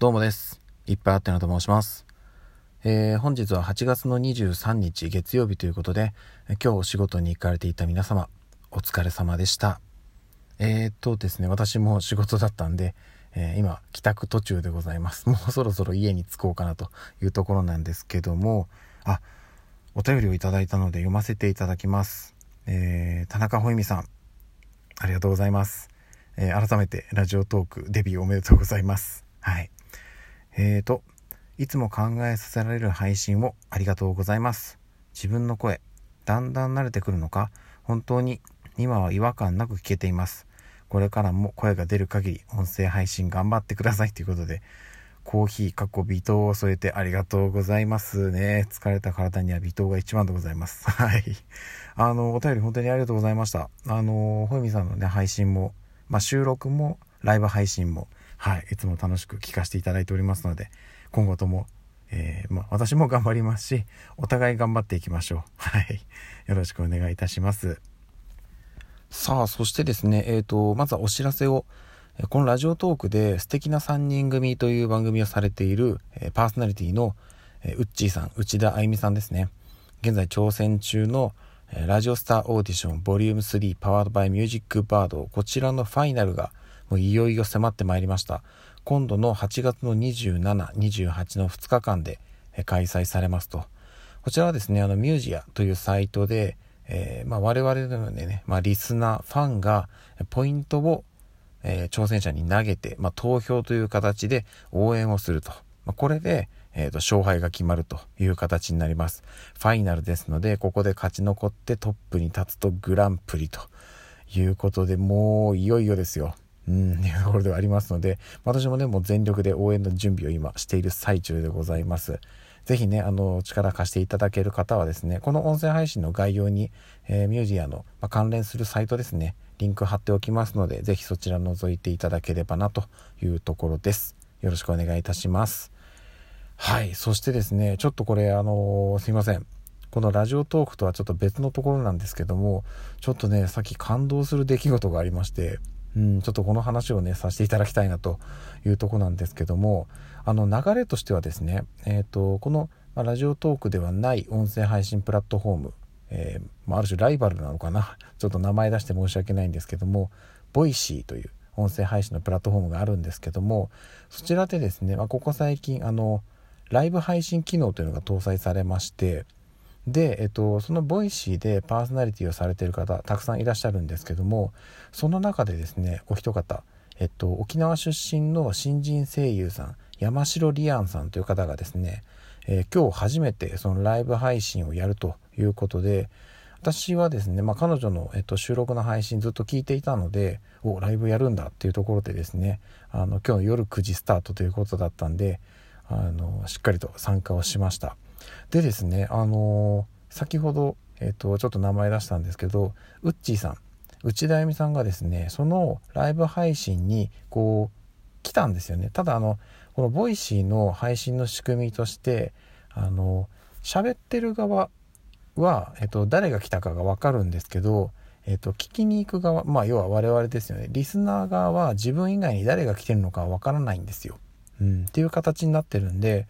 どうもです。いっぱいあってなと申します。えー、本日は8月の23日月曜日ということで、今日お仕事に行かれていた皆様、お疲れ様でした。えー、っとですね、私も仕事だったんで、えー、今、帰宅途中でございます。もうそろそろ家に着こうかなというところなんですけども、あ、お便りをいただいたので読ませていただきます。え田中穂美さん、ありがとうございます。え改めてラジオトークデビューおめでとうございます。はい。えーと、いつも考えさせられる配信をありがとうございます。自分の声、だんだん慣れてくるのか、本当に今は違和感なく聞けています。これからも声が出る限り音声配信頑張ってくださいということで、コーヒー、かっこ微糖を添えてありがとうございますね。疲れた体には微糖が一番でございます。はい。あの、お便り本当にありがとうございました。あの、ほいみさんのね、配信も、まあ、収録も、ライブ配信も、はい、いつも楽しく聞かせていただいておりますので、今後とも、えー、まあ、私も頑張りますし、お互い頑張っていきましょう。はい。よろしくお願いいたします。さあ、そしてですね、えっ、ー、と、まずはお知らせを、このラジオトークで素敵な3人組という番組をされている、えパーソナリティの、えウッチーさん、内田あゆみさんですね。現在挑戦中の、えラジオスターオーディションボリューム3パワードバイミュージックバードこちらのファイナルがもういよいよ迫ってまいりました。今度の8月の2728の2日間で開催されますと。こちらはですねあのミュージアというサイトで、えー、まあ、我々のね、まあ、リスナーファンがポイントを、えー、挑戦者に投げて、まあ、投票という形で応援をすると、まこれで、えーと勝敗が決まるという形になります。ファイナルですのでここで勝ち残ってトップに立つとグランプリということでもういよいよですよ。うん、いうところではありますので、私もね、もう全力で応援の準備を今している最中でございます。ぜひね、あの、力貸していただける方はですね、この音声配信の概要に、えー、ミュージアの、まあ、関連するサイトですね、リンク貼っておきますので、ぜひそちら覗いていただければなというところです。よろしくお願いいたします。はい。そしてですね、ちょっとこれ、あのー、すいません。このラジオトークとはちょっと別のところなんですけども、ちょっとね、さっき感動する出来事がありまして、うん、ちょっとこの話をねさせていただきたいなというとこなんですけどもあの流れとしてはですね、えーと、この、まラジオトークではない音声配信プラットフォーム、えー、ある種ライバルなのかな。ちょっと名前出して申し訳ないんですけどもボイシーという音声配信のプラットフォームがあるんですけどもそちらでですね、まあ、ここ最近あのライブ配信機能というのが搭載されましてで、えっと、そのボイシーでパーソナリティをされている方たくさんいらっしゃるんですけどもその中でですねお一方、えっと、沖縄出身の新人声優さん山城リアンさんという方がですね、えー、今日初めてそのライブ配信をやるということで私はですね、まあ、彼女の、えっと、収録の配信ずっと聞いていたのでおライブやるんだっていうところでですねあの今日の夜9時スタートということだったんであのしっかりと参加をしました。でですね、あのー、先ほど、えっ、ー、と、ちょっと名前出したんですけど、ウッチーさん、内田由美さんがですね、そのライブ配信に、こう、来たんですよね。ただ、あの、このボイシーの配信の仕組みとして、あの、喋ってる側は、えっ、ー、と、誰が来たかがわかるんですけど、えっ、と、聞きに行く側、まあ、要は我々ですよね。リスナー側は自分以外に誰が来てるのかわからないんですよ。うん、っていう形になってるんで、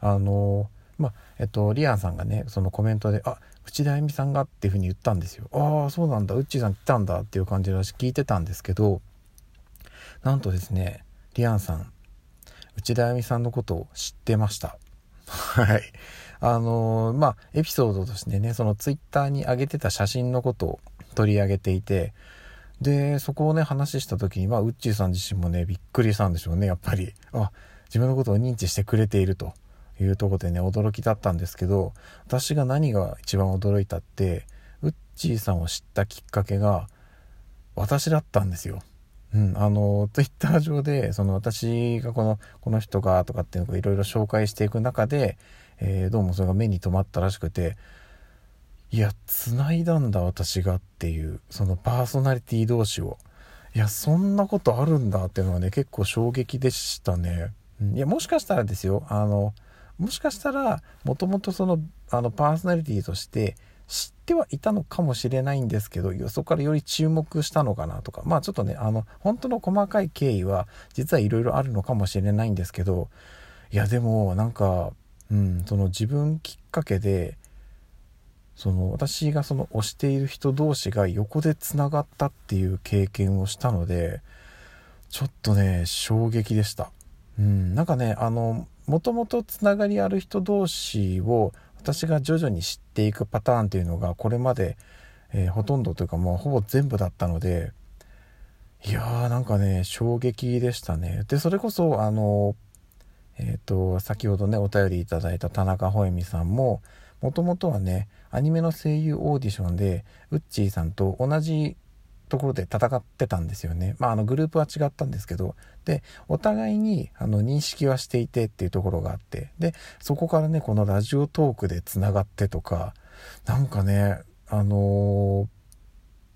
あのまあ、えっと、リアンさんがね、そのコメントで、あ、内田恵美さんがっていうふうに言ったんですよ。ああ、そうなんだ、うっちーさん来たんだっていう感じで私聞いてたんですけど、なんとですね、リアンさん、内田恵美さんのことを知ってました。はい。あのー、まあ、エピソードとしてね、そのツイッターに上げてた写真のことを取り上げていて、で、そこをね、話した時に、まあ、ウッチーさん自身もね、びっくりしたんでしょうね、やっぱり。あ、自分のことを認知してくれていると。いうとこでね、驚きだったんですけど、私が何が一番驚いたって、ウッチーさんを知ったきっかけが、私だったんですよ。うん、あの、ツイッター上で、その私がこの、この人がとかっていうのをいろいろ紹介していく中で、えー、どうもそれが目に留まったらしくて、いや、繋いだんだ私がっていう、そのパーソナリティ同士を。いや、そんなことあるんだっていうのはね、結構衝撃でしたね。いや、もしかしたらですよ、あの、もしかしたらもともとそのあのパーソナリティとして知ってはいたのかもしれないんですけどそこからより注目したのかなとかまあちょっとねあの本当の細かい経緯は実はいろいろあるのかもしれないんですけどいやでもなんか、うん、その自分きっかけでその私がその推している人同士が横でつながったっていう経験をしたのでちょっとね衝撃でした。うん、なんかねあのもともとつながりある人同士を私が徐々に知っていくパターンっていうのがこれまで、えー、ほとんどというかもうほぼ全部だったのでいやーなんかね衝撃でしたね。でそれこそあのえっ、ー、と先ほどねお便りいただいた田中穂美さんももともとはねアニメの声優オーディションでウッチーさんと同じところで戦ってたんですよね。まあ、あのグループは違ったんですけど、で、お互いにあの認識はしていてっていうところがあって、で、そこからね、このラジオトークで繋がってとか、なんかね、あの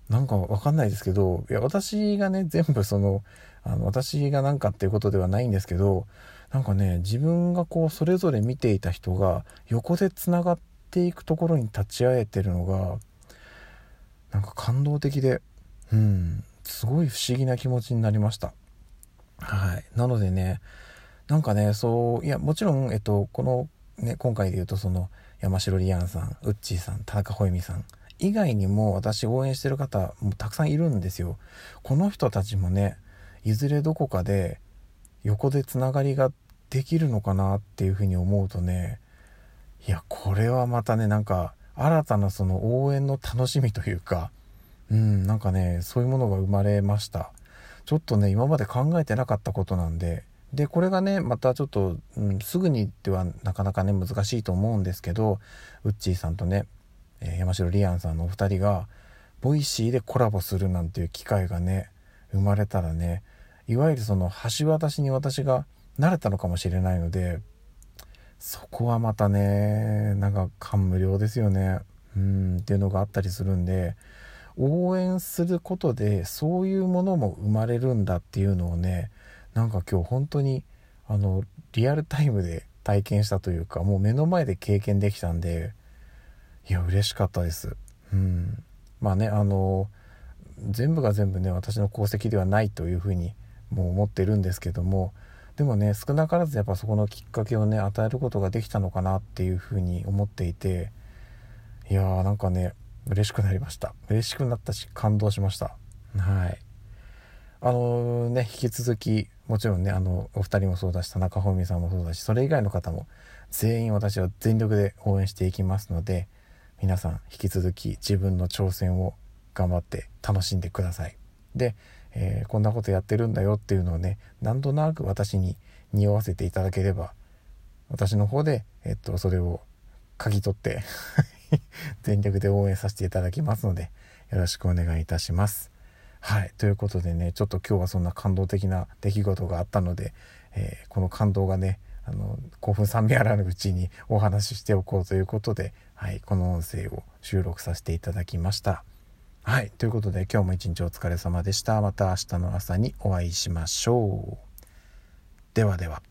ー、なんかわかんないですけど、いや、私がね、全部その、あの、私がなんかっていうことではないんですけど、なんかね、自分がこう、それぞれ見ていた人が横で繋がっていくところに立ち会えてるのが、なんか感動的で、うん、すごい不思議な気持ちになりました。はい。なのでね、なんかね、そう、いや、もちろん、えっと、この、ね、今回で言うと、その、山城リアンさん、ウッチーさん、田中穂美さん、以外にも私応援してる方もたくさんいるんですよ。この人たちもね、いずれどこかで横でつながりができるのかなっていうふうに思うとね、いや、これはまたね、なんか、新たなその応援の楽しみというか、うん、なんかね、そういうものが生まれました。ちょっとね、今まで考えてなかったことなんで、で、これがね、またちょっと、うん、すぐにではなかなかね、難しいと思うんですけど、ウッチーさんとね、えー、山城リアンさんのお二人が、ボイシーでコラボするなんていう機会がね、生まれたらね、いわゆるその橋渡しに私がなれたのかもしれないので、そこはまたね、なんか感無量ですよね。うん、っていうのがあったりするんで、応援することでそういうものも生まれるんだっていうのをねなんか今日本当にあのリアルタイムで体験したというかもう目の前で経験できたんでいや嬉しかったです。うん。まあねあの全部が全部ね私の功績ではないというふうにもう思ってるんですけどもでもね少なからずやっぱそこのきっかけをね与えることができたのかなっていうふうに思っていていやーなんかね嬉しくなりました。嬉しくなったし感動しました。はい。あのね引き続きもちろんねあのお二人もそうだし田中本美さんもそうだしそれ以外の方も全員私は全力で応援していきますので皆さん引き続き自分の挑戦を頑張って楽しんでください。で、えー、こんなことやってるんだよっていうのをねなんとなく私に匂わせていただければ私の方で、えっと、それを嗅ぎ取って 全力で応援させていただきますので、よろしくお願いいたします。はい。ということでね、ちょっと今日はそんな感動的な出来事があったので、えー、この感動がね、あの、興奮冷めやらぬうちにお話ししておこうということで、はい、この音声を収録させていただきました。はい。ということで今日も一日お疲れ様でした。また明日の朝にお会いしましょう。ではでは。